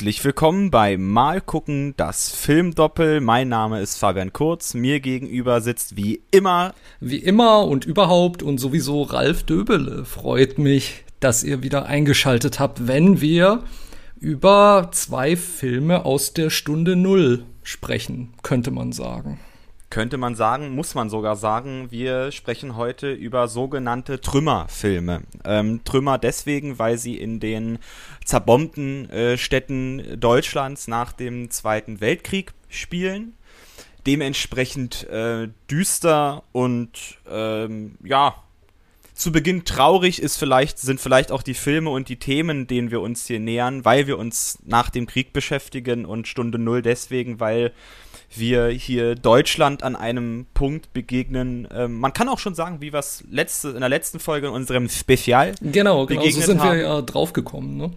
Herzlich willkommen bei Mal gucken, das Filmdoppel. Mein Name ist Fabian Kurz. Mir gegenüber sitzt wie immer. Wie immer und überhaupt und sowieso Ralf Döbele. Freut mich, dass ihr wieder eingeschaltet habt, wenn wir über zwei Filme aus der Stunde Null sprechen, könnte man sagen könnte man sagen, muss man sogar sagen, wir sprechen heute über sogenannte Trümmerfilme. Ähm, Trümmer deswegen, weil sie in den zerbombten äh, Städten Deutschlands nach dem Zweiten Weltkrieg spielen. Dementsprechend äh, düster und ähm, ja, zu Beginn traurig ist vielleicht, sind vielleicht auch die Filme und die Themen, denen wir uns hier nähern, weil wir uns nach dem Krieg beschäftigen und Stunde Null deswegen, weil wir hier Deutschland an einem Punkt begegnen. Ähm, man kann auch schon sagen, wie wir es letzte, in der letzten Folge in unserem Spezial genau, genau, so sind haben. wir ja draufgekommen, ne?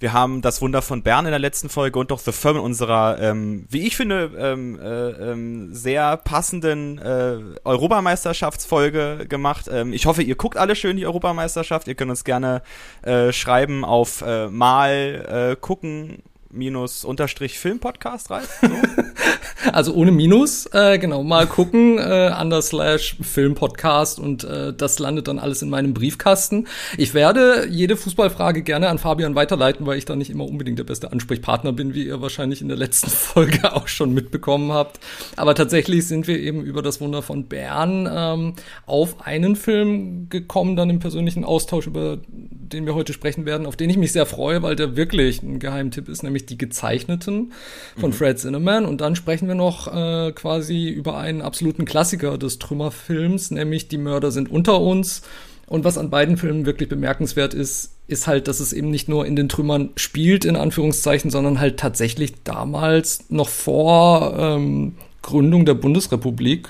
Wir haben das Wunder von Bern in der letzten Folge und doch The Firm in unserer, ähm, wie ich finde, ähm, äh, ähm, sehr passenden äh, Europameisterschaftsfolge gemacht. Ähm, ich hoffe, ihr guckt alle schön die Europameisterschaft. Ihr könnt uns gerne äh, schreiben auf äh, mal äh, gucken minus unterstrich Filmpodcast rein. So. also ohne Minus, äh, genau, mal gucken, äh, under slash Filmpodcast und äh, das landet dann alles in meinem Briefkasten. Ich werde jede Fußballfrage gerne an Fabian weiterleiten, weil ich da nicht immer unbedingt der beste Ansprechpartner bin, wie ihr wahrscheinlich in der letzten Folge auch schon mitbekommen habt. Aber tatsächlich sind wir eben über das Wunder von Bern ähm, auf einen Film gekommen, dann im persönlichen Austausch, über den wir heute sprechen werden, auf den ich mich sehr freue, weil der wirklich ein Geheimtipp ist, nämlich die Gezeichneten von mhm. Fred Zinnemann. Und dann sprechen wir noch äh, quasi über einen absoluten Klassiker des Trümmerfilms, nämlich Die Mörder sind unter uns. Und was an beiden Filmen wirklich bemerkenswert ist, ist halt, dass es eben nicht nur in den Trümmern spielt, in Anführungszeichen, sondern halt tatsächlich damals noch vor ähm, Gründung der Bundesrepublik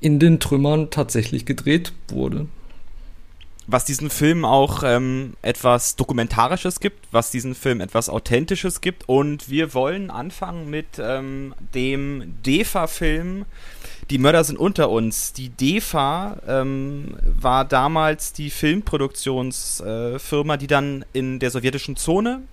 in den Trümmern tatsächlich gedreht wurde was diesen Film auch ähm, etwas Dokumentarisches gibt, was diesen Film etwas Authentisches gibt. Und wir wollen anfangen mit ähm, dem DEFA-Film Die Mörder sind unter uns. Die DEFA ähm, war damals die Filmproduktionsfirma, äh, die dann in der sowjetischen Zone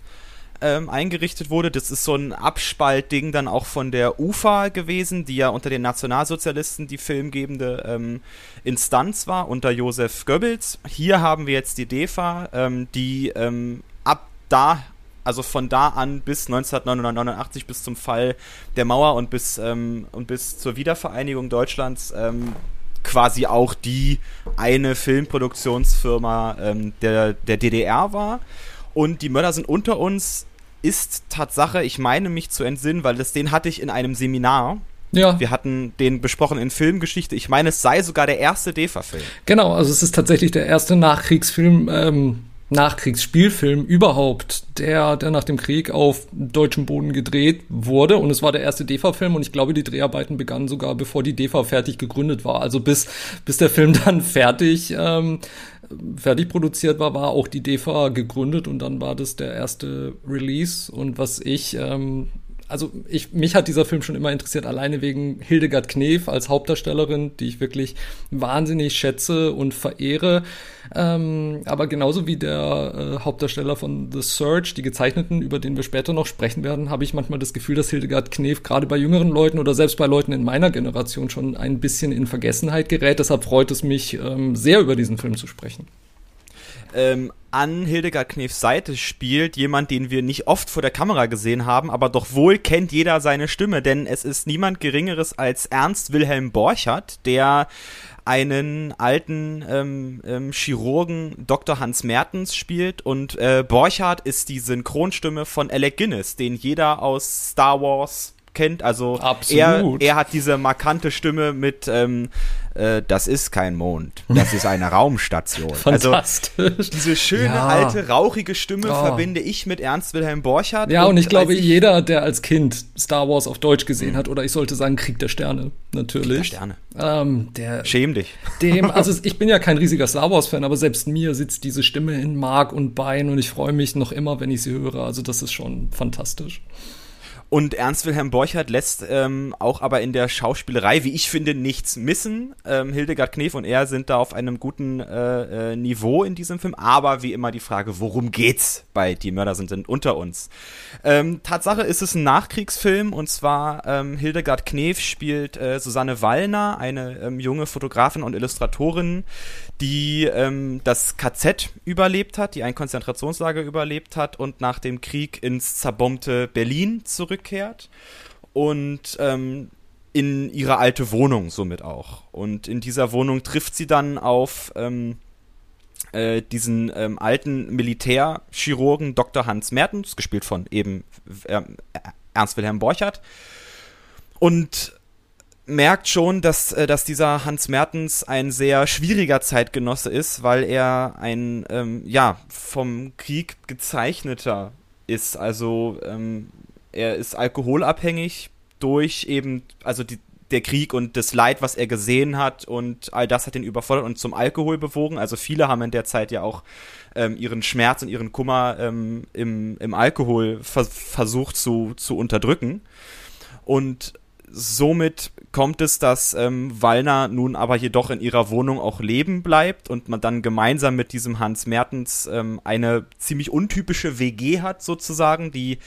ähm, eingerichtet wurde. Das ist so ein Abspaltding dann auch von der UFA gewesen, die ja unter den Nationalsozialisten die filmgebende ähm, Instanz war, unter Josef Goebbels. Hier haben wir jetzt die DEFA, ähm, die ähm, ab da also von da an bis 1989, bis zum Fall der Mauer und bis, ähm, und bis zur Wiedervereinigung Deutschlands ähm, quasi auch die eine Filmproduktionsfirma ähm, der, der DDR war. Und die Mörder sind unter uns ist Tatsache, ich meine mich zu entsinnen, weil das, den hatte ich in einem Seminar. Ja. Wir hatten den besprochen in Filmgeschichte. Ich meine, es sei sogar der erste DEFA-Film. Genau, also es ist tatsächlich der erste Nachkriegsfilm, ähm, Nachkriegsspielfilm überhaupt, der, der nach dem Krieg auf deutschem Boden gedreht wurde. Und es war der erste DEFA-Film und ich glaube, die Dreharbeiten begannen sogar, bevor die DEFA fertig gegründet war. Also bis, bis der Film dann fertig, ähm, fertig produziert war, war auch die DEFA gegründet und dann war das der erste Release. Und was ich ähm, also ich, mich hat dieser Film schon immer interessiert, alleine wegen Hildegard Knef als Hauptdarstellerin, die ich wirklich wahnsinnig schätze und verehre. Ähm, aber genauso wie der äh, Hauptdarsteller von The Search, die Gezeichneten, über den wir später noch sprechen werden, habe ich manchmal das Gefühl, dass Hildegard Knef gerade bei jüngeren Leuten oder selbst bei Leuten in meiner Generation schon ein bisschen in Vergessenheit gerät. Deshalb freut es mich ähm, sehr, über diesen Film zu sprechen ähm, an Hildegard Knefs Seite spielt jemand, den wir nicht oft vor der Kamera gesehen haben, aber doch wohl kennt jeder seine Stimme, denn es ist niemand Geringeres als Ernst Wilhelm Borchardt, der einen alten ähm, ähm, Chirurgen Dr. Hans Mertens spielt und äh, Borchardt ist die Synchronstimme von Alec Guinness, den jeder aus Star Wars kennt. Also Absolut. er, er hat diese markante Stimme mit ähm, äh, das ist kein Mond, das ist eine Raumstation. Also Fantastisch. Also diese schöne, ja. alte, rauchige Stimme oh. verbinde ich mit Ernst Wilhelm Borchardt. Ja, und, und ich glaube, ich jeder, der als Kind Star Wars auf Deutsch gesehen mhm. hat, oder ich sollte sagen Krieg der Sterne, natürlich. Krieg der Sterne. Ähm, der, Schäm dich. Dem, also ich bin ja kein riesiger Star Wars-Fan, aber selbst mir sitzt diese Stimme in Mark und Bein und ich freue mich noch immer, wenn ich sie höre. Also das ist schon fantastisch. Und Ernst Wilhelm Borchardt lässt ähm, auch aber in der Schauspielerei, wie ich finde, nichts missen. Ähm, Hildegard Knef und er sind da auf einem guten äh, äh, Niveau in diesem Film. Aber wie immer die Frage, worum geht's bei Die Mörder sind, sind unter uns? Ähm, Tatsache ist es ein Nachkriegsfilm und zwar ähm, Hildegard Knef spielt äh, Susanne Wallner, eine ähm, junge Fotografin und Illustratorin, die ähm, das KZ überlebt hat, die ein Konzentrationslager überlebt hat und nach dem Krieg ins zerbombte Berlin zurückkehrt und ähm, in ihre alte Wohnung somit auch. Und in dieser Wohnung trifft sie dann auf ähm, äh, diesen ähm, alten Militärchirurgen Dr. Hans Mertens, gespielt von eben äh, Ernst Wilhelm Borchardt. Und merkt schon, dass, äh, dass dieser Hans Mertens ein sehr schwieriger Zeitgenosse ist, weil er ein, ähm, ja, vom Krieg gezeichneter ist. Also ähm, er ist alkoholabhängig durch eben, also die, der Krieg und das Leid, was er gesehen hat und all das hat ihn überfordert und zum Alkohol bewogen. Also viele haben in der Zeit ja auch ähm, ihren Schmerz und ihren Kummer ähm, im, im Alkohol vers versucht zu, zu unterdrücken. Und somit kommt es, dass ähm, Wallner nun aber jedoch in ihrer Wohnung auch leben bleibt und man dann gemeinsam mit diesem Hans Mertens ähm, eine ziemlich untypische WG hat sozusagen, die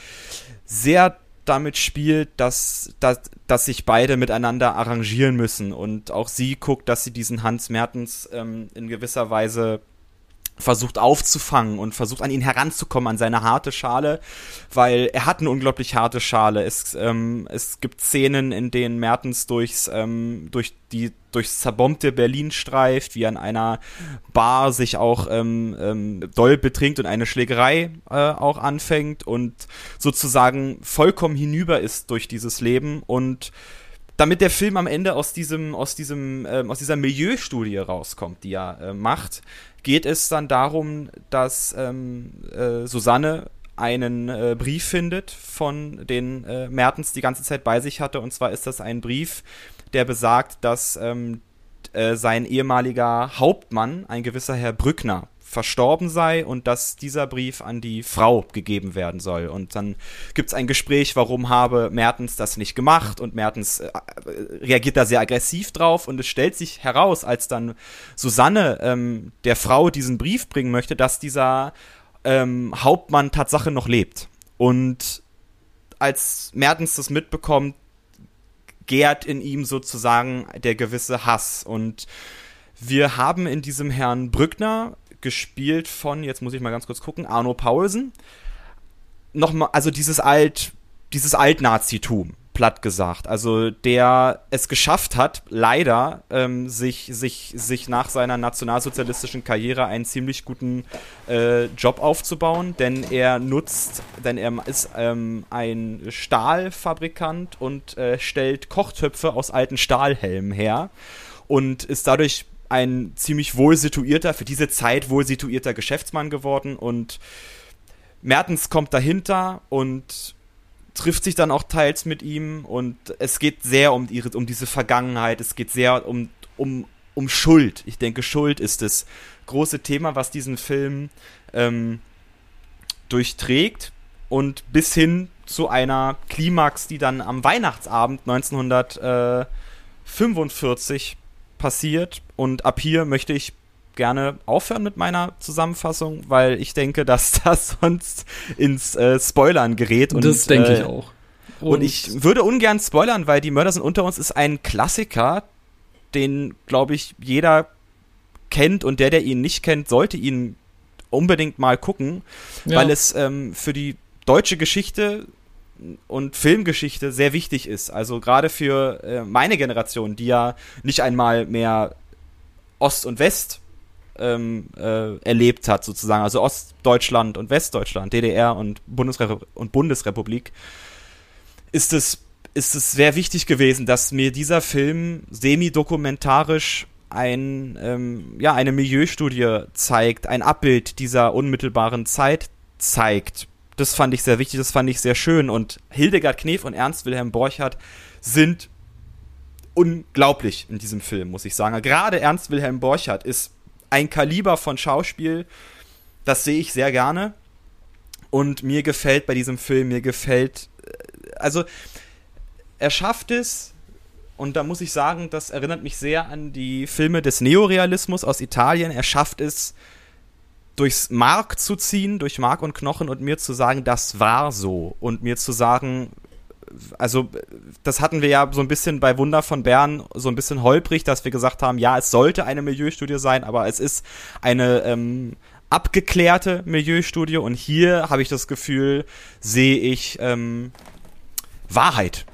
sehr damit spielt, dass, dass, dass sich beide miteinander arrangieren müssen. Und auch sie guckt, dass sie diesen Hans Mertens ähm, in gewisser Weise versucht aufzufangen und versucht an ihn heranzukommen, an seine harte Schale, weil er hat eine unglaublich harte Schale. Es, ähm, es gibt Szenen, in denen Mertens durchs, ähm, durch die, durchs zerbombte Berlin streift, wie an einer Bar sich auch ähm, ähm, doll betrinkt und eine Schlägerei äh, auch anfängt und sozusagen vollkommen hinüber ist durch dieses Leben und damit der Film am Ende aus diesem, aus diesem, ähm, aus dieser Milieustudie rauskommt, die er äh, macht, geht es dann darum, dass ähm, äh, Susanne einen äh, Brief findet von den äh, Mertens die ganze Zeit bei sich hatte. Und zwar ist das ein Brief, der besagt, dass ähm, äh, sein ehemaliger Hauptmann, ein gewisser Herr Brückner, verstorben sei und dass dieser Brief an die Frau gegeben werden soll. Und dann gibt es ein Gespräch, warum habe Mertens das nicht gemacht und Mertens äh, reagiert da sehr aggressiv drauf und es stellt sich heraus, als dann Susanne ähm, der Frau diesen Brief bringen möchte, dass dieser ähm, Hauptmann Tatsache noch lebt. Und als Mertens das mitbekommt, gärt in ihm sozusagen der gewisse Hass und wir haben in diesem Herrn Brückner gespielt von, jetzt muss ich mal ganz kurz gucken, Arno Paulsen. Nochmal, also dieses Alt, dieses Alt-Nazitum, platt gesagt. Also der es geschafft hat, leider ähm, sich, sich, sich nach seiner nationalsozialistischen Karriere einen ziemlich guten äh, Job aufzubauen, denn er nutzt, denn er ist ähm, ein Stahlfabrikant und äh, stellt Kochtöpfe aus alten Stahlhelmen her und ist dadurch ein ziemlich wohl situierter, für diese Zeit wohl situierter Geschäftsmann geworden und Mertens kommt dahinter und trifft sich dann auch teils mit ihm und es geht sehr um, ihre, um diese Vergangenheit, es geht sehr um, um, um Schuld. Ich denke, Schuld ist das große Thema, was diesen Film ähm, durchträgt und bis hin zu einer Klimax, die dann am Weihnachtsabend 1945 passiert. Und ab hier möchte ich gerne aufhören mit meiner Zusammenfassung, weil ich denke, dass das sonst ins äh, Spoilern gerät. Und, das denke äh, ich auch. Und, und, ich würde ungern spoilern, weil Die Mörder sind unter uns ist ein Klassiker, den, glaube ich, jeder kennt und der, der ihn nicht kennt, sollte ihn unbedingt mal gucken, ja. weil es ähm, für die deutsche Geschichte und Filmgeschichte sehr wichtig ist. Also gerade für äh, meine Generation, die ja nicht einmal mehr Ost und West ähm, äh, erlebt hat, sozusagen, also Ostdeutschland und Westdeutschland, DDR und, Bundesre und Bundesrepublik, ist es, ist es sehr wichtig gewesen, dass mir dieser Film semi-dokumentarisch ein, ähm, ja, eine Milieustudie zeigt, ein Abbild dieser unmittelbaren Zeit zeigt, das fand ich sehr wichtig, das fand ich sehr schön. Und Hildegard Knef und Ernst Wilhelm Borchardt sind unglaublich in diesem Film, muss ich sagen. Gerade Ernst Wilhelm Borchardt ist ein Kaliber von Schauspiel, das sehe ich sehr gerne. Und mir gefällt bei diesem Film, mir gefällt äh, also er schafft es, und da muss ich sagen, das erinnert mich sehr an die Filme des Neorealismus aus Italien. Er schafft es, durchs Mark zu ziehen, durch Mark und Knochen und mir zu sagen, das war so. Und mir zu sagen, also das hatten wir ja so ein bisschen bei Wunder von Bern so ein bisschen holprig, dass wir gesagt haben, ja, es sollte eine Milieustudie sein, aber es ist eine ähm, abgeklärte Milieustudie und hier habe ich das Gefühl, sehe ich ähm, Wahrheit,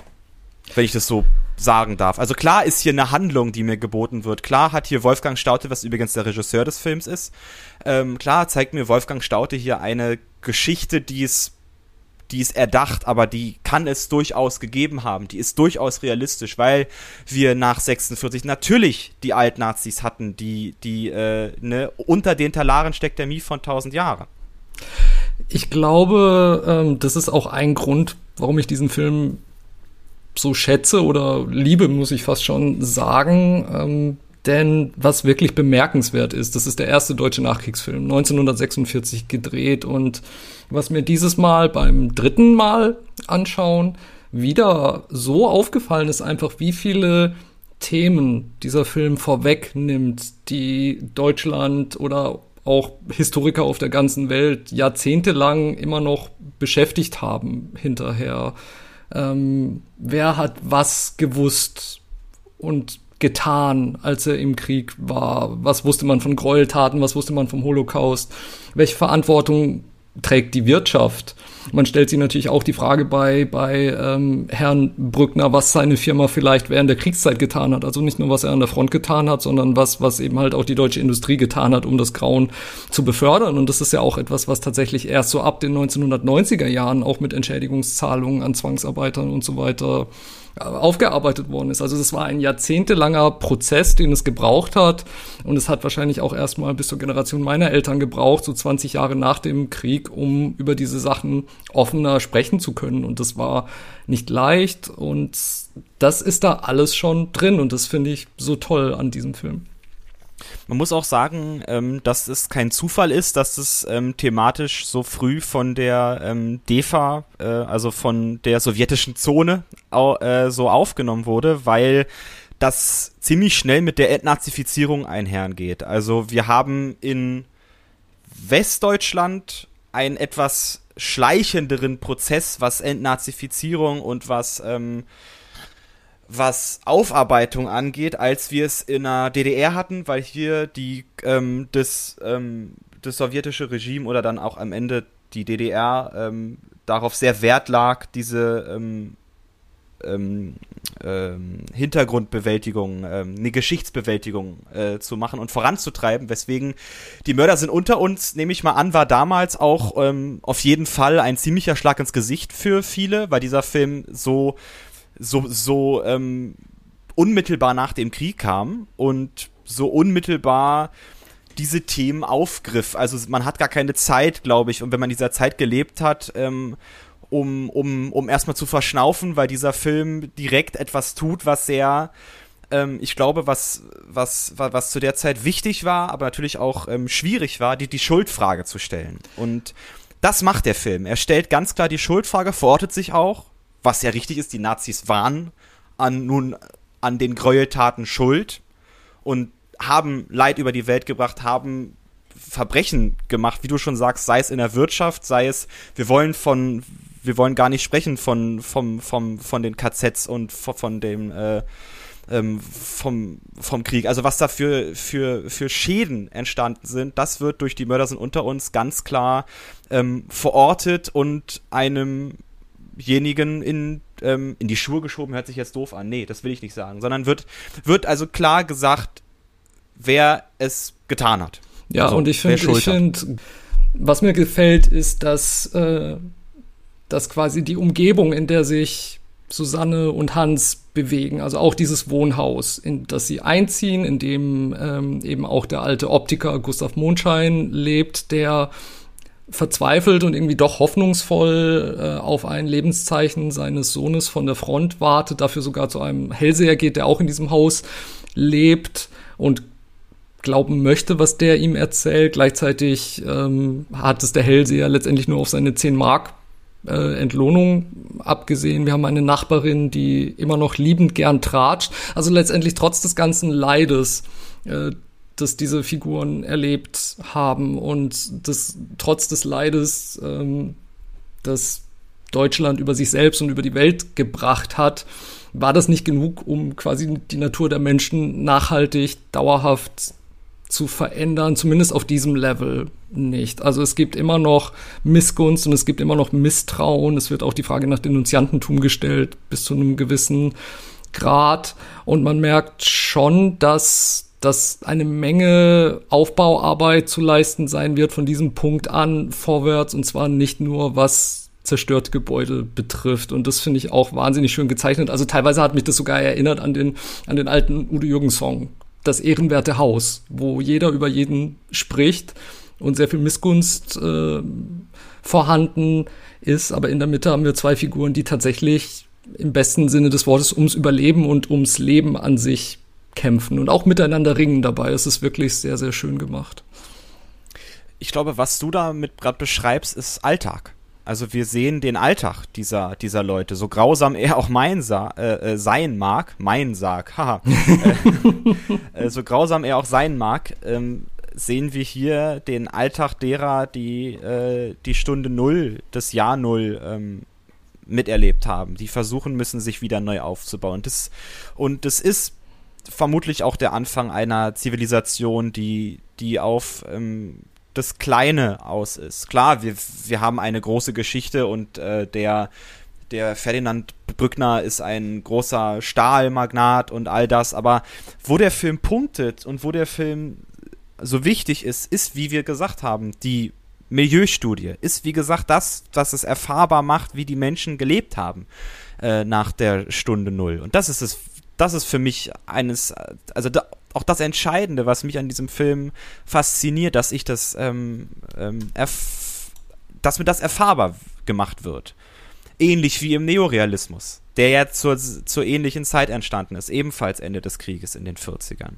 wenn ich das so sagen darf. Also klar ist hier eine Handlung, die mir geboten wird. Klar hat hier Wolfgang Staute, was übrigens der Regisseur des Films ist, ähm, klar zeigt mir Wolfgang Staute hier eine Geschichte, die es die ist erdacht, aber die kann es durchaus gegeben haben. Die ist durchaus realistisch, weil wir nach 46 natürlich die Altnazis hatten, die, die, äh, ne, unter den Talaren steckt der Mief von 1000 Jahren. Ich glaube, ähm, das ist auch ein Grund, warum ich diesen Film so schätze oder liebe, muss ich fast schon sagen. Ähm, denn was wirklich bemerkenswert ist, das ist der erste deutsche Nachkriegsfilm, 1946 gedreht. Und was mir dieses Mal beim dritten Mal anschauen wieder so aufgefallen ist, einfach wie viele Themen dieser Film vorwegnimmt, die Deutschland oder auch Historiker auf der ganzen Welt jahrzehntelang immer noch beschäftigt haben hinterher ähm, wer hat was gewusst und getan, als er im Krieg war? Was wusste man von Gräueltaten? Was wusste man vom Holocaust? Welche Verantwortung trägt die Wirtschaft? Man stellt sich natürlich auch die Frage bei, bei ähm, Herrn Brückner, was seine Firma vielleicht während der Kriegszeit getan hat. Also nicht nur, was er an der Front getan hat, sondern was, was eben halt auch die deutsche Industrie getan hat, um das Grauen zu befördern. Und das ist ja auch etwas, was tatsächlich erst so ab den 1990er Jahren auch mit Entschädigungszahlungen an Zwangsarbeitern und so weiter aufgearbeitet worden ist. Also das war ein jahrzehntelanger Prozess, den es gebraucht hat. Und es hat wahrscheinlich auch erstmal bis zur Generation meiner Eltern gebraucht, so 20 Jahre nach dem Krieg, um über diese Sachen offener sprechen zu können. Und das war nicht leicht. Und das ist da alles schon drin. Und das finde ich so toll an diesem Film. Man muss auch sagen, ähm, dass es kein Zufall ist, dass es ähm, thematisch so früh von der ähm, DEFA, äh, also von der sowjetischen Zone, au, äh, so aufgenommen wurde, weil das ziemlich schnell mit der Entnazifizierung einhergeht. Also wir haben in Westdeutschland einen etwas schleichenderen Prozess, was Entnazifizierung und was ähm, was Aufarbeitung angeht, als wir es in der DDR hatten, weil hier die ähm, das, ähm, das sowjetische Regime oder dann auch am Ende die DDR ähm, darauf sehr Wert lag, diese ähm, ähm, ähm, Hintergrundbewältigung, eine Geschichtsbewältigung äh, zu machen und voranzutreiben, weswegen die Mörder sind unter uns, nehme ich mal an, war damals auch auf jeden Fall ein ziemlicher Schlag ins Gesicht für viele, weil dieser Film so so, so ähm, unmittelbar nach dem Krieg kam und so unmittelbar diese Themen aufgriff. Also man hat gar keine Zeit, glaube ich, und wenn man dieser Zeit gelebt hat, ähm, um, um, um erstmal zu verschnaufen, weil dieser Film direkt etwas tut, was sehr, ähm, ich glaube, was, was, was, was zu der Zeit wichtig war, aber natürlich auch ähm, schwierig war, die, die Schuldfrage zu stellen. Und das macht der Film. Er stellt ganz klar die Schuldfrage, verortet sich auch was ja richtig ist, die Nazis waren an nun an den Gräueltaten schuld und haben Leid über die Welt gebracht, haben Verbrechen gemacht, wie du schon sagst, sei es in der Wirtschaft, sei es, wir wollen von, wir wollen gar nicht sprechen von, vom, vom, von den KZs und von, von dem, äh, ähm, vom, vom Krieg. Also was da für, für, für Schäden entstanden sind, das wird durch die Mörder sind unter uns ganz klar ähm, verortet und einem demjenigen in, ähm, in die Schuhe geschoben, hört sich jetzt doof an. Nee, das will ich nicht sagen. Sondern wird, wird also klar gesagt, wer es getan hat. Ja, also, und ich finde, ich finde, was mir gefällt, ist, dass, äh, dass quasi die Umgebung, in der sich Susanne und Hans bewegen, also auch dieses Wohnhaus, in das sie einziehen, in dem ähm, eben auch der alte Optiker Gustav Mondschein lebt, der verzweifelt und irgendwie doch hoffnungsvoll äh, auf ein Lebenszeichen seines Sohnes von der Front wartet, dafür sogar zu einem Hellseher geht, der auch in diesem Haus lebt und glauben möchte, was der ihm erzählt. Gleichzeitig ähm, hat es der Hellseher letztendlich nur auf seine 10 Mark äh, Entlohnung abgesehen. Wir haben eine Nachbarin, die immer noch liebend gern tratscht. Also letztendlich trotz des ganzen Leides, äh, das diese Figuren erlebt haben und das trotz des Leides, ähm, das Deutschland über sich selbst und über die Welt gebracht hat, war das nicht genug, um quasi die Natur der Menschen nachhaltig, dauerhaft zu verändern, zumindest auf diesem Level nicht. Also es gibt immer noch Missgunst und es gibt immer noch Misstrauen. Es wird auch die Frage nach Denunziantentum gestellt, bis zu einem gewissen Grad. Und man merkt schon, dass dass eine Menge Aufbauarbeit zu leisten sein wird von diesem Punkt an vorwärts und zwar nicht nur was zerstörte Gebäude betrifft und das finde ich auch wahnsinnig schön gezeichnet. Also teilweise hat mich das sogar erinnert an den an den alten Udo Jürgens Song das ehrenwerte Haus, wo jeder über jeden spricht und sehr viel Missgunst äh, vorhanden ist. Aber in der Mitte haben wir zwei Figuren, die tatsächlich im besten Sinne des Wortes ums Überleben und ums Leben an sich kämpfen und auch miteinander ringen dabei. Es ist wirklich sehr, sehr schön gemacht. Ich glaube, was du damit gerade beschreibst, ist Alltag. Also wir sehen den Alltag dieser, dieser Leute, so grausam er auch mein Sa äh, äh sein mag, mein Sarg, haha, äh, äh, so grausam er auch sein mag, ähm, sehen wir hier den Alltag derer, die äh, die Stunde Null, das Jahr Null ähm, miterlebt haben, die versuchen müssen, sich wieder neu aufzubauen. Das, und das ist vermutlich auch der Anfang einer Zivilisation, die, die auf ähm, das Kleine aus ist. Klar, wir, wir haben eine große Geschichte und äh, der, der Ferdinand Brückner ist ein großer Stahlmagnat und all das, aber wo der Film punktet und wo der Film so wichtig ist, ist, wie wir gesagt haben, die Milieustudie, ist wie gesagt das, was es erfahrbar macht, wie die Menschen gelebt haben äh, nach der Stunde Null. Und das ist es, das ist für mich eines, also da, auch das Entscheidende, was mich an diesem Film fasziniert, dass ich das, ähm, ähm, dass mir das erfahrbar gemacht wird. Ähnlich wie im Neorealismus, der ja zur, zur ähnlichen Zeit entstanden ist, ebenfalls Ende des Krieges in den 40ern.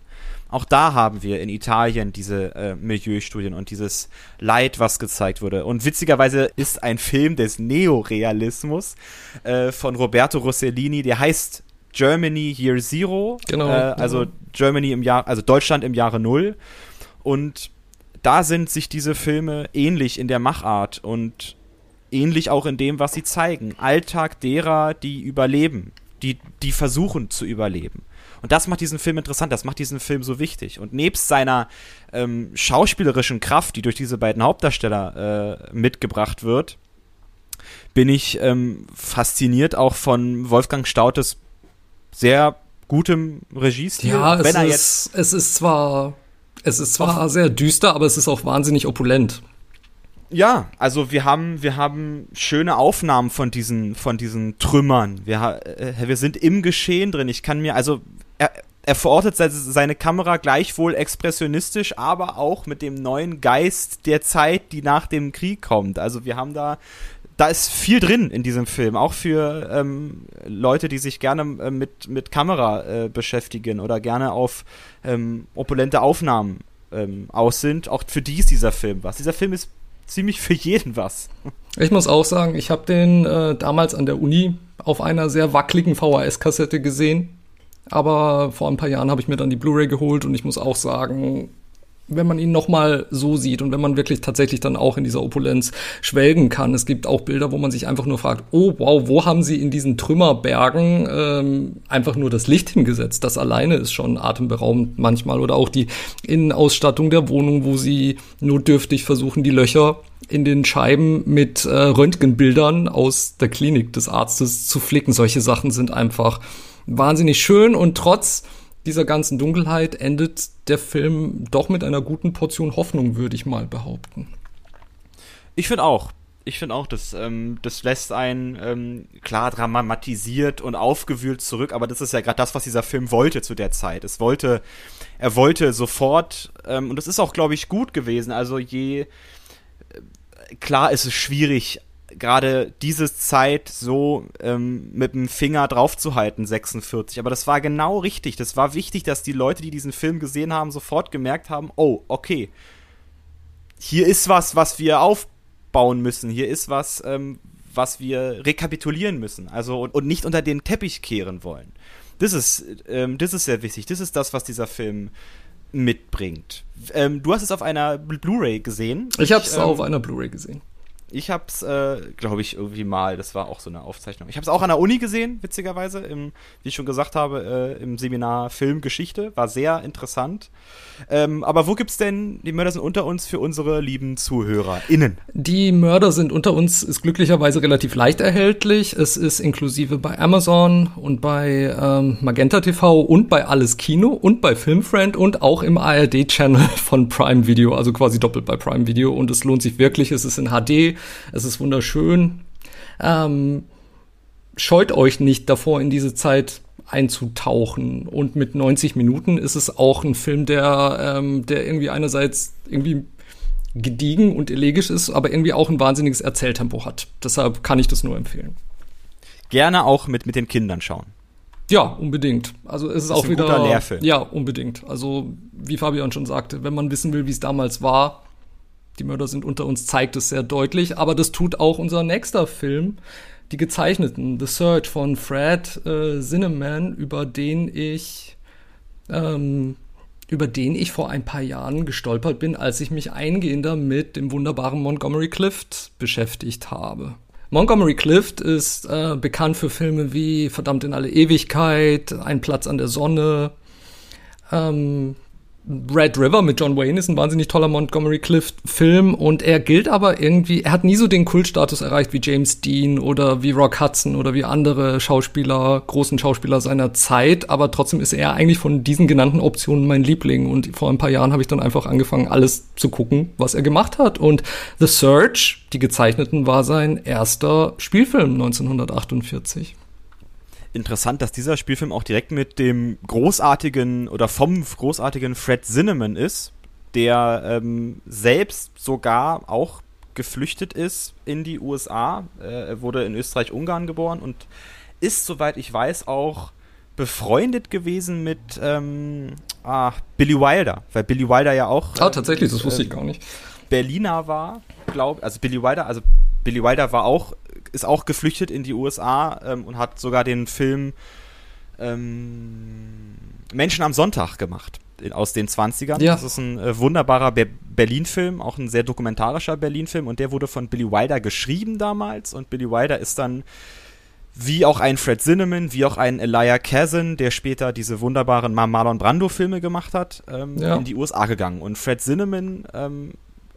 Auch da haben wir in Italien diese äh, Milieustudien und dieses Leid, was gezeigt wurde. Und witzigerweise ist ein Film des Neorealismus äh, von Roberto Rossellini, der heißt Germany Year Zero. Genau. Äh, also genau. Germany im Jahr, also Deutschland im Jahre Null. Und da sind sich diese Filme ähnlich in der Machart und ähnlich auch in dem, was sie zeigen. Alltag derer, die überleben, die, die versuchen zu überleben. Und das macht diesen Film interessant, das macht diesen Film so wichtig. Und nebst seiner ähm, schauspielerischen Kraft, die durch diese beiden Hauptdarsteller äh, mitgebracht wird, bin ich ähm, fasziniert auch von Wolfgang Stautes sehr gutem Regiestil. Ja, wenn er ist, jetzt es ist zwar es ist zwar sehr düster, aber es ist auch wahnsinnig opulent. Ja, also wir haben wir haben schöne Aufnahmen von diesen von diesen Trümmern. Wir äh, wir sind im Geschehen drin. Ich kann mir also er, er verortet seine Kamera gleichwohl expressionistisch, aber auch mit dem neuen Geist der Zeit, die nach dem Krieg kommt. Also wir haben da da ist viel drin in diesem Film, auch für ähm, Leute, die sich gerne äh, mit, mit Kamera äh, beschäftigen oder gerne auf ähm, opulente Aufnahmen ähm, aus sind. Auch für die ist dieser Film was. Dieser Film ist ziemlich für jeden was. Ich muss auch sagen, ich habe den äh, damals an der Uni auf einer sehr wackeligen VHS-Kassette gesehen. Aber vor ein paar Jahren habe ich mir dann die Blu-ray geholt und ich muss auch sagen, wenn man ihn nochmal so sieht und wenn man wirklich tatsächlich dann auch in dieser Opulenz schwelgen kann. Es gibt auch Bilder, wo man sich einfach nur fragt, oh wow, wo haben sie in diesen Trümmerbergen ähm, einfach nur das Licht hingesetzt? Das alleine ist schon atemberaubend manchmal. Oder auch die Innenausstattung der Wohnung, wo sie notdürftig versuchen, die Löcher in den Scheiben mit äh, Röntgenbildern aus der Klinik des Arztes zu flicken. Solche Sachen sind einfach wahnsinnig schön und trotz dieser ganzen Dunkelheit endet der Film doch mit einer guten Portion Hoffnung, würde ich mal behaupten. Ich finde auch. Ich finde auch, das, ähm, das lässt einen ähm, klar dramatisiert und aufgewühlt zurück, aber das ist ja gerade das, was dieser Film wollte zu der Zeit. Es wollte, er wollte sofort, ähm, und das ist auch, glaube ich, gut gewesen. Also je äh, klar ist es schwierig, gerade diese Zeit so ähm, mit dem Finger draufzuhalten, 46. Aber das war genau richtig. Das war wichtig, dass die Leute, die diesen Film gesehen haben, sofort gemerkt haben, oh, okay, hier ist was, was wir aufbauen müssen. Hier ist was, ähm, was wir rekapitulieren müssen, also und, und nicht unter den Teppich kehren wollen. Das ist, ähm, das ist sehr wichtig. Das ist das, was dieser Film mitbringt. Ähm, du hast es auf einer Blu-ray gesehen. Ich habe es ähm, auf einer Blu-ray gesehen. Ich hab's, äh, glaube ich, irgendwie mal, das war auch so eine Aufzeichnung. Ich habe es auch an der Uni gesehen, witzigerweise, im, wie ich schon gesagt habe, äh, im Seminar Filmgeschichte. War sehr interessant. Ähm, aber wo gibt's denn die Mörder sind unter uns für unsere lieben ZuhörerInnen? Die Mörder sind unter uns ist glücklicherweise relativ leicht erhältlich. Es ist inklusive bei Amazon und bei ähm, Magenta TV und bei Alles Kino und bei Filmfriend und auch im ARD-Channel von Prime Video, also quasi doppelt bei Prime Video. Und es lohnt sich wirklich. Es ist in HD, es ist wunderschön. Ähm, scheut euch nicht davor, in diese Zeit einzutauchen. Und mit 90 Minuten ist es auch ein Film, der, ähm, der irgendwie einerseits irgendwie gediegen und elegisch ist, aber irgendwie auch ein wahnsinniges Erzähltempo hat. Deshalb kann ich das nur empfehlen. Gerne auch mit, mit den Kindern schauen. Ja, unbedingt. Also es ist, ist auch ein wieder. Guter Lehrfilm. Ja, unbedingt. Also, wie Fabian schon sagte, wenn man wissen will, wie es damals war, die Mörder sind unter uns, zeigt es sehr deutlich. Aber das tut auch unser nächster Film, die gezeichneten, The Search von Fred äh, Zinnemann, über den ich ähm, über den ich vor ein paar Jahren gestolpert bin, als ich mich eingehender mit dem wunderbaren Montgomery Clift beschäftigt habe. Montgomery Clift ist äh, bekannt für Filme wie Verdammt in alle Ewigkeit, Ein Platz an der Sonne, ähm, Red River mit John Wayne ist ein wahnsinnig toller Montgomery Clift-Film und er gilt aber irgendwie, er hat nie so den Kultstatus erreicht wie James Dean oder wie Rock Hudson oder wie andere Schauspieler, großen Schauspieler seiner Zeit, aber trotzdem ist er eigentlich von diesen genannten Optionen mein Liebling und vor ein paar Jahren habe ich dann einfach angefangen, alles zu gucken, was er gemacht hat und The Search, die gezeichneten, war sein erster Spielfilm 1948 interessant, dass dieser Spielfilm auch direkt mit dem großartigen oder vom großartigen Fred Zinnemann ist, der ähm, selbst sogar auch geflüchtet ist in die USA. Äh, er wurde in Österreich-Ungarn geboren und ist, soweit ich weiß, auch befreundet gewesen mit ähm, ah, Billy Wilder, weil Billy Wilder ja auch. Ah, tatsächlich, das wusste ich gar nicht. Berliner war, glaube also Billy Wilder, also Billy Wilder war auch ist auch geflüchtet in die USA ähm, und hat sogar den Film ähm, Menschen am Sonntag gemacht aus den 20ern. Ja. Das ist ein äh, wunderbarer Be Berlin-Film, auch ein sehr dokumentarischer Berlin-Film und der wurde von Billy Wilder geschrieben damals und Billy Wilder ist dann wie auch ein Fred Zinnemann, wie auch ein Elijah Kazan, der später diese wunderbaren Marlon Brando-Filme gemacht hat, ähm, ja. in die USA gegangen. Und Fred Zinnemann ähm,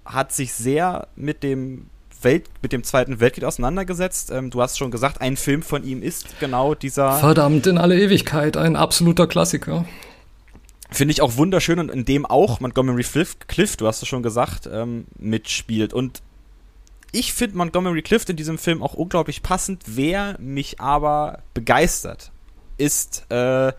hat sich sehr mit dem Welt, mit dem Zweiten Weltkrieg auseinandergesetzt. Ähm, du hast schon gesagt, ein Film von ihm ist genau dieser. Verdammt in alle Ewigkeit, ein absoluter Klassiker. Finde ich auch wunderschön und in dem auch Montgomery Clift, Cliff du hast es schon gesagt, ähm, mitspielt. Und ich finde Montgomery Clift in diesem Film auch unglaublich passend. Wer mich aber begeistert, ist äh,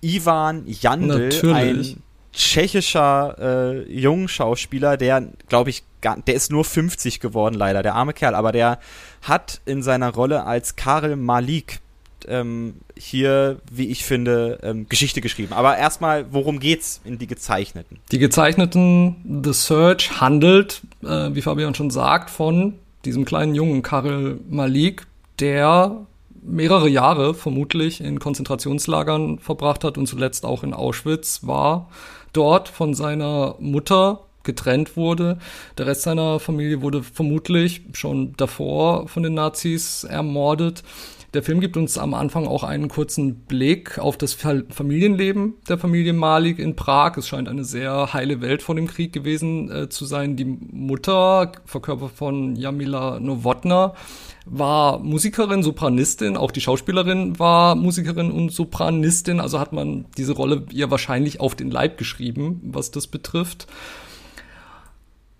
Ivan Jandl, Natürlich. ein tschechischer äh, Jungschauspieler, der, glaube ich, der ist nur 50 geworden, leider, der arme Kerl, aber der hat in seiner Rolle als Karel Malik ähm, hier, wie ich finde, ähm, Geschichte geschrieben. Aber erstmal, worum geht's in die gezeichneten? Die gezeichneten The Search handelt, äh, wie Fabian schon sagt, von diesem kleinen Jungen Karel Malik, der mehrere Jahre vermutlich in Konzentrationslagern verbracht hat und zuletzt auch in Auschwitz war dort von seiner Mutter getrennt wurde. Der Rest seiner Familie wurde vermutlich schon davor von den Nazis ermordet. Der Film gibt uns am Anfang auch einen kurzen Blick auf das Familienleben der Familie Malik in Prag. Es scheint eine sehr heile Welt vor dem Krieg gewesen äh, zu sein. Die Mutter, verkörpert von Jamila Nowotna, war Musikerin, Sopranistin, auch die Schauspielerin war Musikerin und Sopranistin, also hat man diese Rolle ihr wahrscheinlich auf den Leib geschrieben, was das betrifft.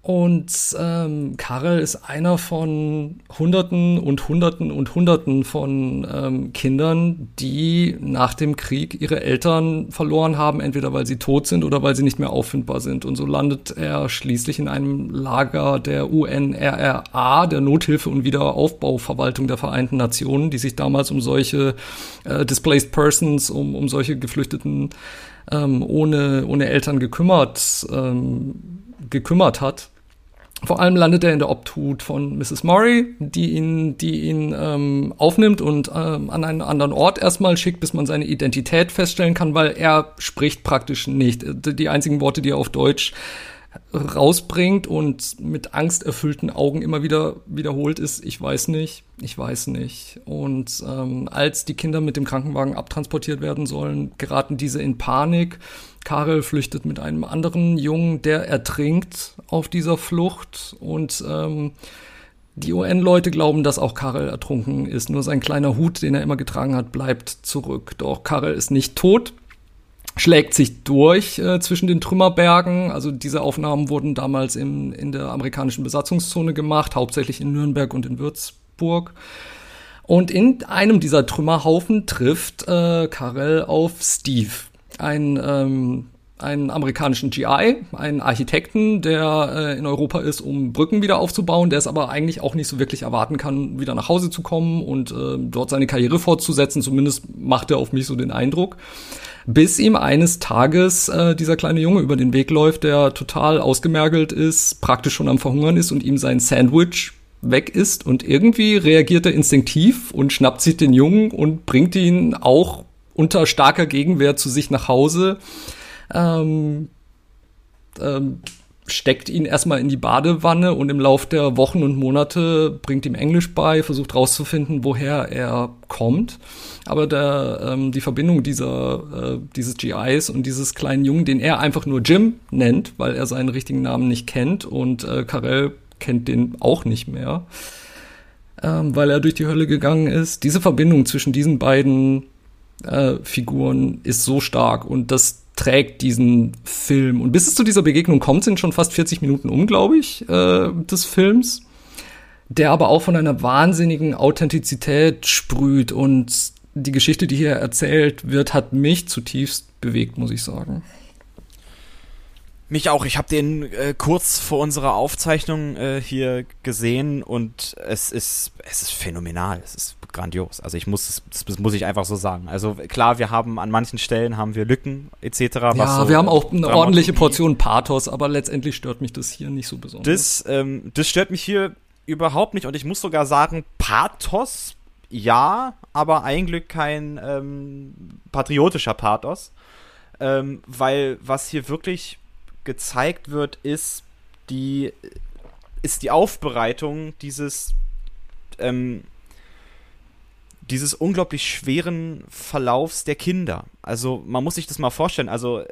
Und ähm, Karel ist einer von Hunderten und Hunderten und Hunderten von ähm, Kindern, die nach dem Krieg ihre Eltern verloren haben, entweder weil sie tot sind oder weil sie nicht mehr auffindbar sind. Und so landet er schließlich in einem Lager der UNRRA, der Nothilfe- und Wiederaufbauverwaltung der Vereinten Nationen, die sich damals um solche äh, Displaced Persons, um, um solche Geflüchteten ähm, ohne, ohne Eltern gekümmert, ähm, gekümmert hat. Vor allem landet er in der Obhut von Mrs. Murray, die ihn, die ihn ähm, aufnimmt und ähm, an einen anderen Ort erstmal schickt, bis man seine Identität feststellen kann, weil er spricht praktisch nicht. Die einzigen Worte, die er auf Deutsch rausbringt und mit angsterfüllten Augen immer wieder wiederholt ist, ich weiß nicht, ich weiß nicht. Und ähm, als die Kinder mit dem Krankenwagen abtransportiert werden sollen, geraten diese in Panik Karel flüchtet mit einem anderen Jungen, der ertrinkt auf dieser Flucht und ähm, die UN-Leute glauben, dass auch Karel ertrunken ist. Nur sein kleiner Hut, den er immer getragen hat, bleibt zurück. Doch Karel ist nicht tot, schlägt sich durch äh, zwischen den Trümmerbergen. Also diese Aufnahmen wurden damals im, in der amerikanischen Besatzungszone gemacht, hauptsächlich in Nürnberg und in Würzburg. Und in einem dieser Trümmerhaufen trifft äh, Karel auf Steve einen, ähm, einen amerikanischen GI, einen Architekten, der äh, in Europa ist, um Brücken wieder aufzubauen, der es aber eigentlich auch nicht so wirklich erwarten kann, wieder nach Hause zu kommen und äh, dort seine Karriere fortzusetzen. Zumindest macht er auf mich so den Eindruck. Bis ihm eines Tages äh, dieser kleine Junge über den Weg läuft, der total ausgemergelt ist, praktisch schon am Verhungern ist und ihm sein Sandwich weg ist und irgendwie reagiert er instinktiv und schnappt sich den Jungen und bringt ihn auch unter starker Gegenwehr zu sich nach Hause, ähm, ähm, steckt ihn erstmal in die Badewanne und im Lauf der Wochen und Monate bringt ihm Englisch bei, versucht rauszufinden, woher er kommt. Aber der, ähm, die Verbindung dieser, äh, dieses GIs und dieses kleinen Jungen, den er einfach nur Jim nennt, weil er seinen richtigen Namen nicht kennt und äh, Karel kennt den auch nicht mehr, ähm, weil er durch die Hölle gegangen ist. Diese Verbindung zwischen diesen beiden äh, Figuren ist so stark und das trägt diesen Film. Und bis es zu dieser Begegnung kommt, sind schon fast 40 Minuten um, glaube ich, äh, des Films, der aber auch von einer wahnsinnigen Authentizität sprüht und die Geschichte, die hier erzählt wird, hat mich zutiefst bewegt, muss ich sagen. Mich auch. Ich habe den äh, kurz vor unserer Aufzeichnung äh, hier gesehen und es ist es ist phänomenal. Es ist grandios. Also ich muss das, das muss ich einfach so sagen. Also klar, wir haben an manchen Stellen haben wir Lücken etc. Ja, so wir haben auch eine ordentliche Portion Pathos, aber letztendlich stört mich das hier nicht so besonders. Das ähm, das stört mich hier überhaupt nicht und ich muss sogar sagen Pathos ja, aber eigentlich kein ähm, patriotischer Pathos, ähm, weil was hier wirklich gezeigt wird, ist die, ist die Aufbereitung dieses, ähm, dieses unglaublich schweren Verlaufs der Kinder. Also man muss sich das mal vorstellen, also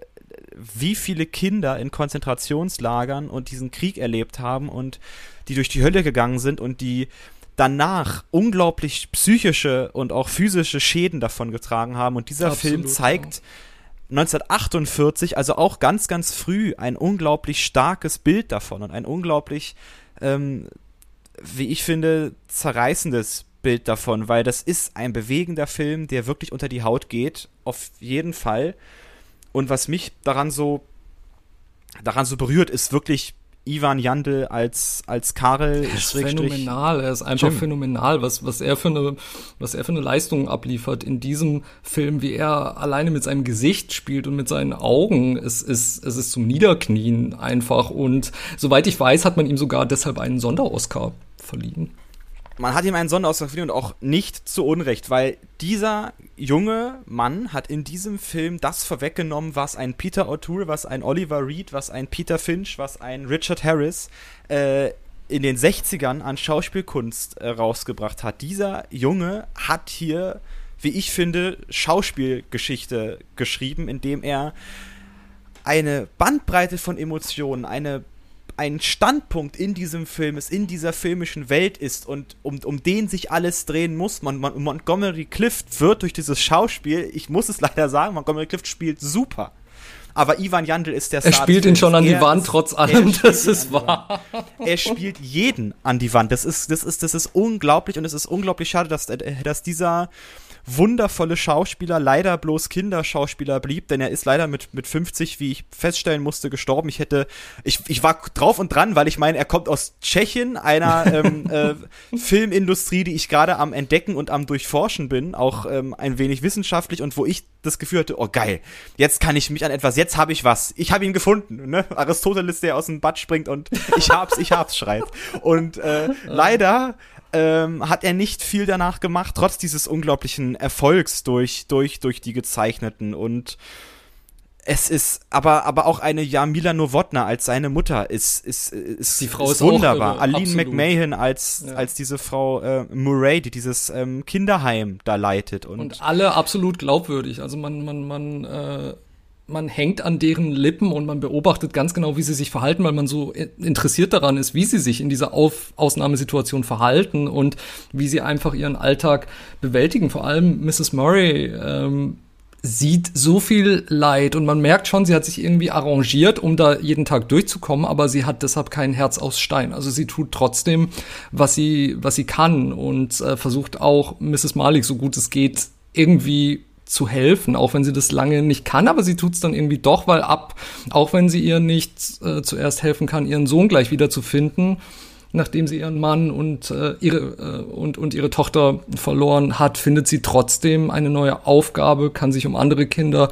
wie viele Kinder in Konzentrationslagern und diesen Krieg erlebt haben und die durch die Hölle gegangen sind und die danach unglaublich psychische und auch physische Schäden davon getragen haben. Und dieser Absolut, Film zeigt, ja 1948, also auch ganz, ganz früh, ein unglaublich starkes Bild davon und ein unglaublich, ähm, wie ich finde, zerreißendes Bild davon, weil das ist ein bewegender Film, der wirklich unter die Haut geht, auf jeden Fall. Und was mich daran so, daran so berührt, ist wirklich Ivan Jandl als als Karel er ist phänomenal er ist einfach Jim. phänomenal was was er für eine was er für eine Leistung abliefert in diesem Film wie er alleine mit seinem Gesicht spielt und mit seinen Augen. Es ist es ist zum Niederknien einfach. Und soweit ich weiß hat man ihm sogar deshalb einen Sonderoscar verliehen man hat ihm einen Sonderausdruck verdient und auch nicht zu Unrecht, weil dieser junge Mann hat in diesem Film das vorweggenommen, was ein Peter O'Toole, was ein Oliver Reed, was ein Peter Finch, was ein Richard Harris äh, in den 60ern an Schauspielkunst äh, rausgebracht hat. Dieser Junge hat hier, wie ich finde, Schauspielgeschichte geschrieben, indem er eine Bandbreite von Emotionen, eine ein Standpunkt in diesem Film ist, in dieser filmischen Welt ist und um, um den sich alles drehen muss. Man, man, Montgomery Clift wird durch dieses Schauspiel, ich muss es leider sagen, Montgomery Clift spielt super. Aber Ivan Jandl ist der Er spielt ihn schon an die Wand, trotz allem, das ist wahr. Er spielt jeden an die Wand. Das ist, das ist, das ist unglaublich und es ist unglaublich schade, dass, dass dieser wundervolle Schauspieler leider bloß Kinderschauspieler blieb, denn er ist leider mit, mit 50, wie ich feststellen musste, gestorben. Ich hätte, ich, ich war drauf und dran, weil ich meine, er kommt aus Tschechien, einer ähm, äh, Filmindustrie, die ich gerade am Entdecken und am Durchforschen bin, auch ähm, ein wenig wissenschaftlich und wo ich das Gefühl hatte, oh geil, jetzt kann ich mich an etwas, jetzt habe ich was, ich habe ihn gefunden, ne? Aristoteles, der aus dem Bad springt und ich hab's, ich hab's schreit. Und äh, leider ähm, hat er nicht viel danach gemacht, trotz dieses unglaublichen Erfolgs durch, durch, durch die Gezeichneten und es ist aber aber auch eine Jamila Nowotna als seine Mutter ist ist ist, die Frau ist, ist wunderbar. Auch, Aline absolut. McMahon als Ja. als diese Frau äh, Murray, die dieses ähm, Kinderheim da leitet und, Und alle absolut glaubwürdig. Also man, man, man, äh, man hängt an deren Lippen und man beobachtet ganz genau, wie sie sich verhalten, weil man so interessiert daran ist, wie sie sich in dieser Auf Ausnahmesituation verhalten und wie sie einfach ihren Alltag bewältigen. Vor allem Mrs. Murray ähm, sieht so viel Leid und man merkt schon, sie hat sich irgendwie arrangiert, um da jeden Tag durchzukommen, aber sie hat deshalb kein Herz aus Stein. Also sie tut trotzdem, was sie, was sie kann und äh, versucht auch Mrs. Malik so gut es geht irgendwie zu helfen, auch wenn sie das lange nicht kann, aber sie tut es dann irgendwie doch, weil ab, auch wenn sie ihr nicht äh, zuerst helfen kann, ihren Sohn gleich wieder zu finden, nachdem sie ihren Mann und äh, ihre äh, und und ihre Tochter verloren hat, findet sie trotzdem eine neue Aufgabe, kann sich um andere Kinder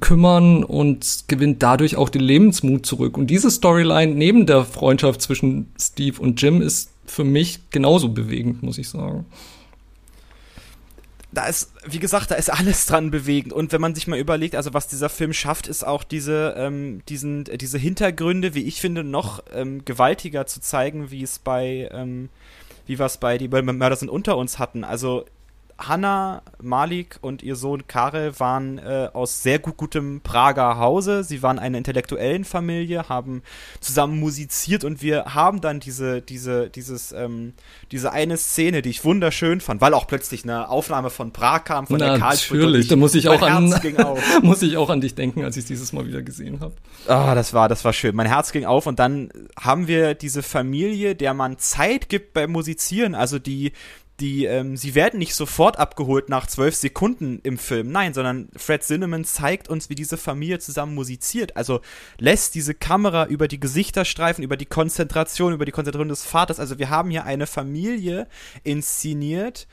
kümmern und gewinnt dadurch auch den Lebensmut zurück. Und diese Storyline neben der Freundschaft zwischen Steve und Jim ist für mich genauso bewegend, muss ich sagen. Da ist, wie gesagt, da ist alles dran bewegend. Und wenn man sich mal überlegt, also was dieser Film schafft, ist auch diese, ähm, diesen, äh, diese Hintergründe, wie ich finde, noch ähm, gewaltiger zu zeigen, wie es bei, ähm, wie wir es bei die Mörder sind unter uns hatten. Also Hanna, Malik und ihr Sohn Karel waren äh, aus sehr gut, gutem Prager Hause. Sie waren eine intellektuellen Familie, haben zusammen musiziert und wir haben dann diese, diese, dieses, ähm, diese eine Szene, die ich wunderschön fand, weil auch plötzlich eine Aufnahme von Prag kam, von der Karlsbrücke. und Natürlich, da muss ich auch an muss ich auch an dich denken, als ich dieses Mal wieder gesehen habe. Ah, das war, das war schön. Mein Herz ging auf und dann haben wir diese Familie, der man Zeit gibt beim Musizieren. Also die, die, ähm, sie werden nicht sofort abgeholt nach zwölf Sekunden im Film, nein, sondern Fred Zinnemann zeigt uns, wie diese Familie zusammen musiziert. Also lässt diese Kamera über die Gesichter streifen, über die Konzentration, über die Konzentration des Vaters. Also wir haben hier eine Familie inszeniert.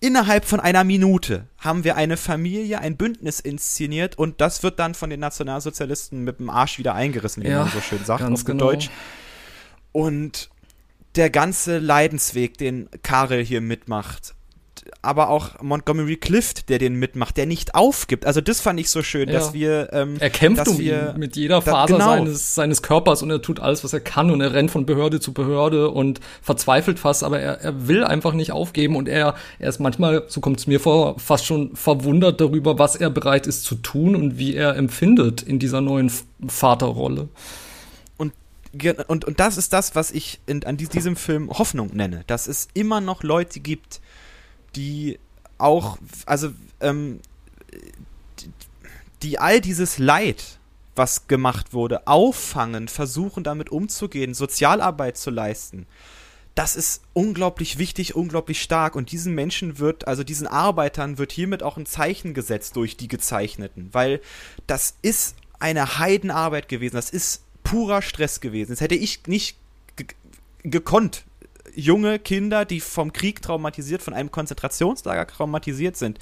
Innerhalb von einer Minute haben wir eine Familie, ein Bündnis inszeniert und das wird dann von den Nationalsozialisten mit dem Arsch wieder eingerissen, wie Ja, man so schön sagt auf genau. Deutsch. Und der ganze Leidensweg, den Karel hier mitmacht, aber auch Montgomery Clift, der den mitmacht, der nicht aufgibt. Also das fand ich so schön, Ja. dass wir ähm, Er kämpft dass um wir, ihn mit jeder da- Faser genau. seines, seines Körpers und er tut alles, was er kann und er rennt von Behörde zu Behörde und verzweifelt fast, aber er, er will einfach nicht aufgeben und er, er ist manchmal, so kommt es mir vor, fast schon verwundert darüber, was er bereit ist zu tun und wie er empfindet in dieser neuen Vaterrolle. Und, und, das ist das, was ich in, an dies- diesem Film Hoffnung nenne, dass es immer noch Leute gibt, die auch, also, ähm, die, die all dieses Leid, was gemacht wurde, auffangen, versuchen damit umzugehen, Sozialarbeit zu leisten. Das ist unglaublich wichtig, unglaublich stark und diesen Menschen wird, also diesen Arbeitern wird hiermit auch ein Zeichen gesetzt durch die Gezeichneten, weil das ist eine Heidenarbeit gewesen, das ist purer Stress gewesen. Das hätte ich nicht ge gekonnt. Junge Kinder, die vom Krieg traumatisiert, von einem Konzentrationslager traumatisiert sind,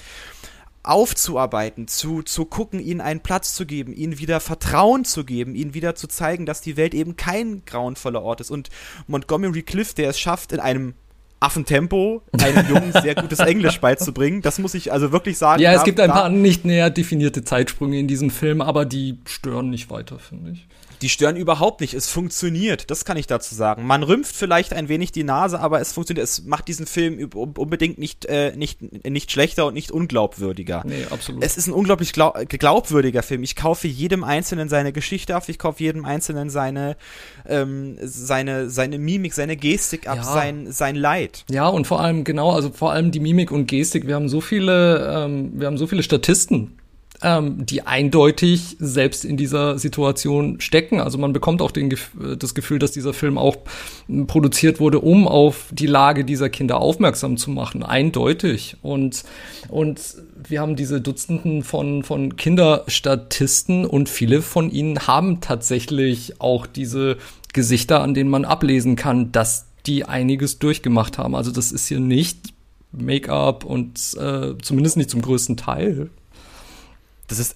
aufzuarbeiten, zu, zu gucken, ihnen einen Platz zu geben, ihnen wieder Vertrauen zu geben, ihnen wieder zu zeigen, dass die Welt eben kein grauenvoller Ort ist. Und Montgomery Clift, der es schafft, in einem Affentempo einem Jungen sehr gutes Englisch beizubringen, das muss ich also wirklich sagen. Ja, es gibt ein paar nicht näher definierte Zeitsprünge in diesem Film, aber die stören nicht weiter, finde ich. Die stören überhaupt nicht. Es funktioniert. Das kann ich dazu sagen. Man rümpft vielleicht ein wenig die Nase, aber es funktioniert. Es macht diesen Film unbedingt nicht, äh, nicht, nicht schlechter und nicht unglaubwürdiger. Nee, absolut. Es ist ein unglaublich glau glaubwürdiger Film. Ich kaufe jedem Einzelnen seine Geschichte ab, ich kaufe jedem Einzelnen seine, ähm, seine, seine Mimik, seine Gestik ab, Ja. sein, sein Leid. Ja, und vor allem, genau, also vor allem die Mimik und Gestik. Wir haben so viele, ähm, wir haben so viele Statisten ähm, die eindeutig selbst in dieser Situation stecken. Also man bekommt auch den, das Gefühl, dass dieser Film auch produziert wurde, um auf die Lage dieser Kinder aufmerksam zu machen. Eindeutig. Und, und wir haben diese Dutzenden von, von Kinderstatisten und viele von ihnen haben tatsächlich auch diese Gesichter, an denen man ablesen kann, dass die einiges durchgemacht haben. Also das ist hier nicht Make-up und äh, zumindest nicht zum größten Teil. Das ist,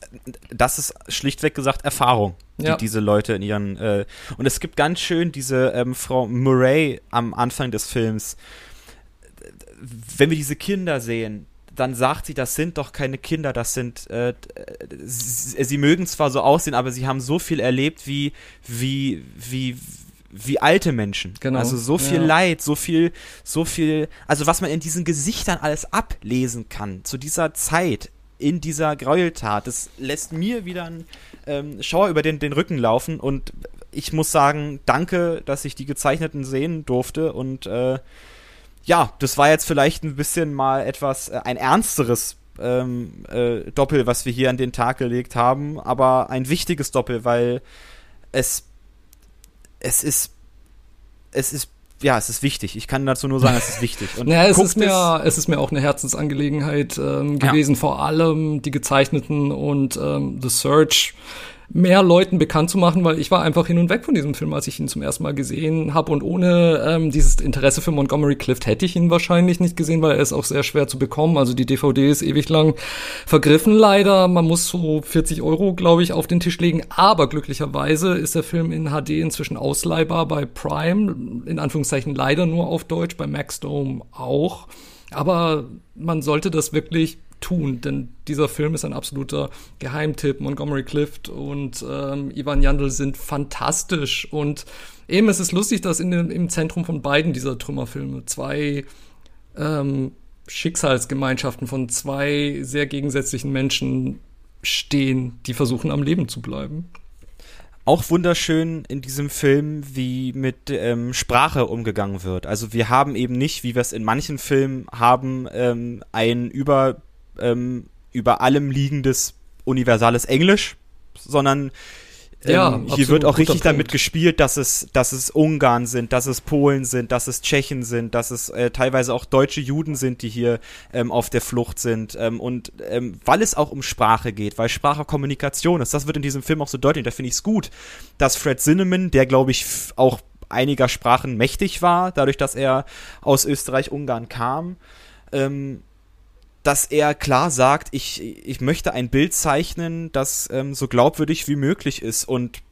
das ist schlichtweg gesagt Erfahrung, die ja. diese Leute in ihren äh, und es gibt ganz schön diese ähm, Frau Murray am Anfang des Films. Wenn wir diese Kinder sehen, dann sagt sie, das sind doch keine Kinder, das sind, äh, sie, sie, mögen zwar so aussehen, aber sie haben so viel erlebt wie, wie, wie, wie alte Menschen. Genau. Also so viel ja. Leid, so viel, so viel, also was man in diesen Gesichtern alles ablesen kann zu dieser Zeit, in dieser Gräueltat, das lässt mir wieder einen ähm, Schauer über den, den Rücken laufen und ich muss sagen, danke, dass ich die Gezeichneten sehen durfte und äh, ja, das war jetzt vielleicht ein bisschen mal etwas, äh, ein ernsteres ähm, äh, Doppel, was wir hier an den Tag gelegt haben, aber ein wichtiges Doppel, weil es, es ist, es ist ja, es ist wichtig. Ich kann dazu nur sagen, es ist wichtig. Und ja, es ist, mir, es ist mir auch eine Herzensangelegenheit ähm, gewesen, ja. vor allem die gezeichneten und ähm, The Search mehr Leuten bekannt zu machen, weil ich war einfach hin und weg von diesem Film, als ich ihn zum ersten Mal gesehen habe. Und ohne ähm, dieses Interesse für Montgomery Clift hätte ich ihn wahrscheinlich nicht gesehen, weil er ist auch sehr schwer zu bekommen. Also die DVD ist ewig lang vergriffen leider. Man muss so 40 Euro, glaube ich, auf den Tisch legen. Aber glücklicherweise ist der Film in HD inzwischen ausleihbar bei Prime. In Anführungszeichen leider nur auf Deutsch, bei Maxdome auch. Aber man sollte das wirklich tun, denn dieser Film ist ein absoluter Geheimtipp. Montgomery Clift und ähm, Ivan Jandl sind fantastisch und eben es ist lustig, dass in dem, im Zentrum von beiden dieser Trümmerfilme zwei ähm, Schicksalsgemeinschaften von zwei sehr gegensätzlichen Menschen stehen, die versuchen am Leben zu bleiben. Auch wunderschön in diesem Film, wie mit ähm, Sprache umgegangen wird. Also wir haben eben nicht, wie wir es in manchen Filmen haben, ähm, ein über ähm, über allem liegendes universales Englisch, sondern ähm, ja, hier wird auch richtig Punkt. damit gespielt, dass es, dass es Ungarn sind, dass es Polen sind, dass es Tschechen sind, dass es äh, teilweise auch deutsche Juden sind, die hier ähm, auf der Flucht sind. Ähm, und ähm, weil es auch um Sprache geht, weil Sprache Kommunikation ist, das wird in diesem Film auch so deutlich. Da finde ich es gut, dass Fred Zinnemann, der glaube ich auch einiger Sprachen mächtig war, dadurch, dass er aus Österreich-Ungarn kam, ähm, dass er klar sagt, ich, ich möchte ein Bild zeichnen, das ähm, so glaubwürdig wie möglich ist. Und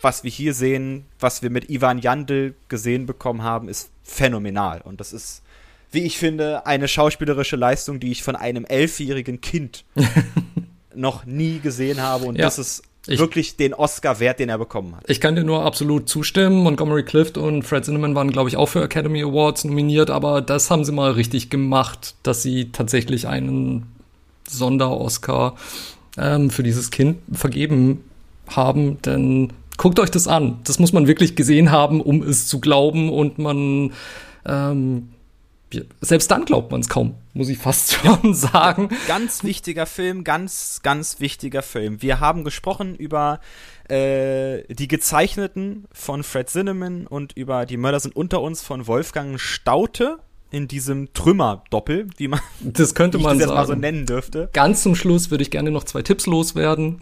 was wir hier sehen, was wir mit Ivan Jandl gesehen bekommen haben, ist phänomenal. Und das ist, wie ich finde, eine schauspielerische Leistung, die ich von einem elfjährigen Kind noch nie gesehen habe. Und ja. das ist ich, wirklich den Oscar wert, den er bekommen hat. Ich kann dir nur absolut zustimmen. Montgomery Clift und Fred Zinnemann waren, glaube ich, auch für Academy Awards nominiert, aber das haben sie mal richtig gemacht, dass sie tatsächlich einen Sonder-Oscar ähm, für dieses Kind vergeben haben. Denn guckt euch das an. Das muss man wirklich gesehen haben, um es zu glauben und man ähm, selbst dann glaubt man es kaum, muss ich fast schon sagen. Ganz wichtiger Film, ganz, ganz wichtiger Film. Wir haben gesprochen über äh, die Gezeichneten von Fred Zinnemann und über Die Mörder sind unter uns von Wolfgang Staute in diesem Trümmer-Doppel, wie man das könnte man das mal so nennen dürfte. Ganz zum Schluss würde ich gerne noch zwei Tipps loswerden.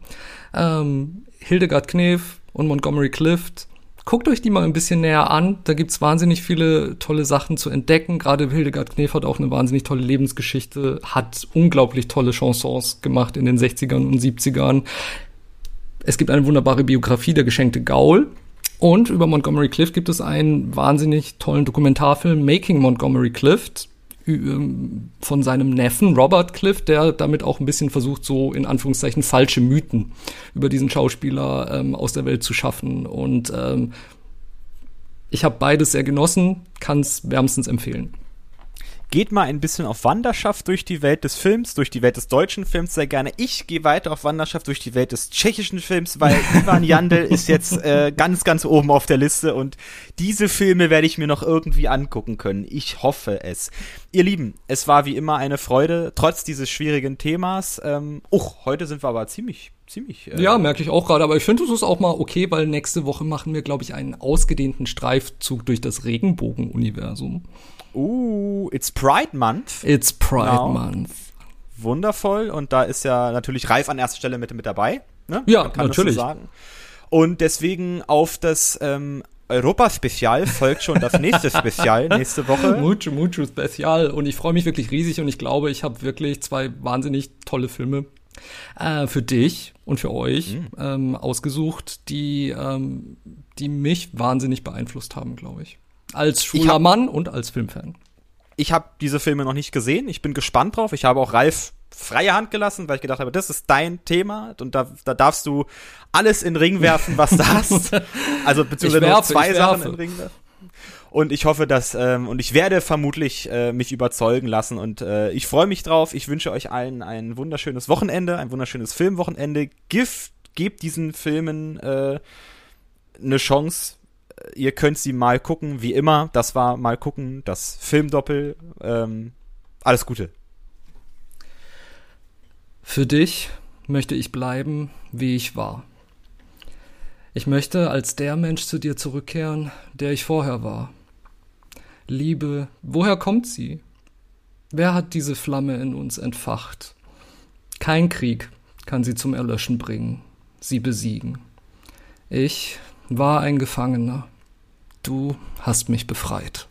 Ähm, Hildegard Knef und Montgomery Clift guckt euch die mal ein bisschen näher an. Da gibt's wahnsinnig viele tolle Sachen zu entdecken. Gerade Hildegard Knef hat auch eine wahnsinnig tolle Lebensgeschichte, hat unglaublich tolle Chansons gemacht in den 60ern und 70ern. Es gibt eine wunderbare Biografie, der geschenkte Gaul. Und über Montgomery Clift gibt es einen wahnsinnig tollen Dokumentarfilm, Making Montgomery Clift, von seinem Neffen Robert Cliff, der damit auch ein bisschen versucht, so in Anführungszeichen falsche Mythen über diesen Schauspieler ähm, aus der Welt zu schaffen. Und ähm, ich habe beides sehr genossen, kann es wärmstens empfehlen. Geht mal ein bisschen auf Wanderschaft durch die Welt des Films, durch die Welt des deutschen Films sehr gerne. Ich gehe weiter auf Wanderschaft durch die Welt des tschechischen Films, weil Ivan Jandl ist jetzt äh, ganz, ganz oben auf der Liste und diese Filme werde ich mir noch irgendwie angucken können. Ich hoffe es. Ihr Lieben, es war wie immer eine Freude, trotz dieses schwierigen Themas. Ähm, uch, heute sind wir aber ziemlich ziemlich. Äh ja, merke ich auch gerade, aber ich finde es ist auch mal okay, weil nächste Woche machen wir, glaube ich, einen ausgedehnten Streifzug durch das Regenbogen-Universum. Uh, it's Pride Month. It's Pride genau. Month. Wundervoll. Und da ist ja natürlich Ralf an erster Stelle mit, mit dabei. Ne? Ja, natürlich. So Und deswegen auf das ähm, Europa-Spezial folgt schon das nächste Spezial nächste Woche. Mucho, mucho Spezial. Und ich freue mich wirklich riesig und ich glaube, ich habe wirklich zwei wahnsinnig tolle Filme äh, für dich und für euch mhm. ähm, ausgesucht, die, ähm, die mich wahnsinnig beeinflusst haben, glaube ich. Als schwuler Mann und als Filmfan. Ich habe diese Filme noch nicht gesehen. Ich bin gespannt drauf. Ich habe auch Ralf freie Hand gelassen, weil ich gedacht habe, das ist dein Thema und da, da darfst du alles in den Ring werfen, was du hast. Also beziehungsweise werfe, nur zwei Sachen in den Ring werfen. Und ich hoffe, dass, ähm, und ich werde vermutlich äh, mich überzeugen lassen. Und äh, ich freue mich drauf. Ich wünsche euch allen ein wunderschönes Wochenende, ein wunderschönes Filmwochenende. Gift, gebt diesen Filmen äh, eine Chance. Ihr könnt sie mal gucken, wie immer. Das war mal gucken, das Filmdoppel. Ähm, alles Gute. Für dich möchte ich bleiben, wie ich war. Ich möchte als der Mensch zu dir zurückkehren, der ich vorher war. Liebe, woher kommt sie? Wer hat diese Flamme in uns entfacht? Kein Krieg kann sie zum Erlöschen bringen, sie besiegen. Ich war ein Gefangener. Du hast mich befreit.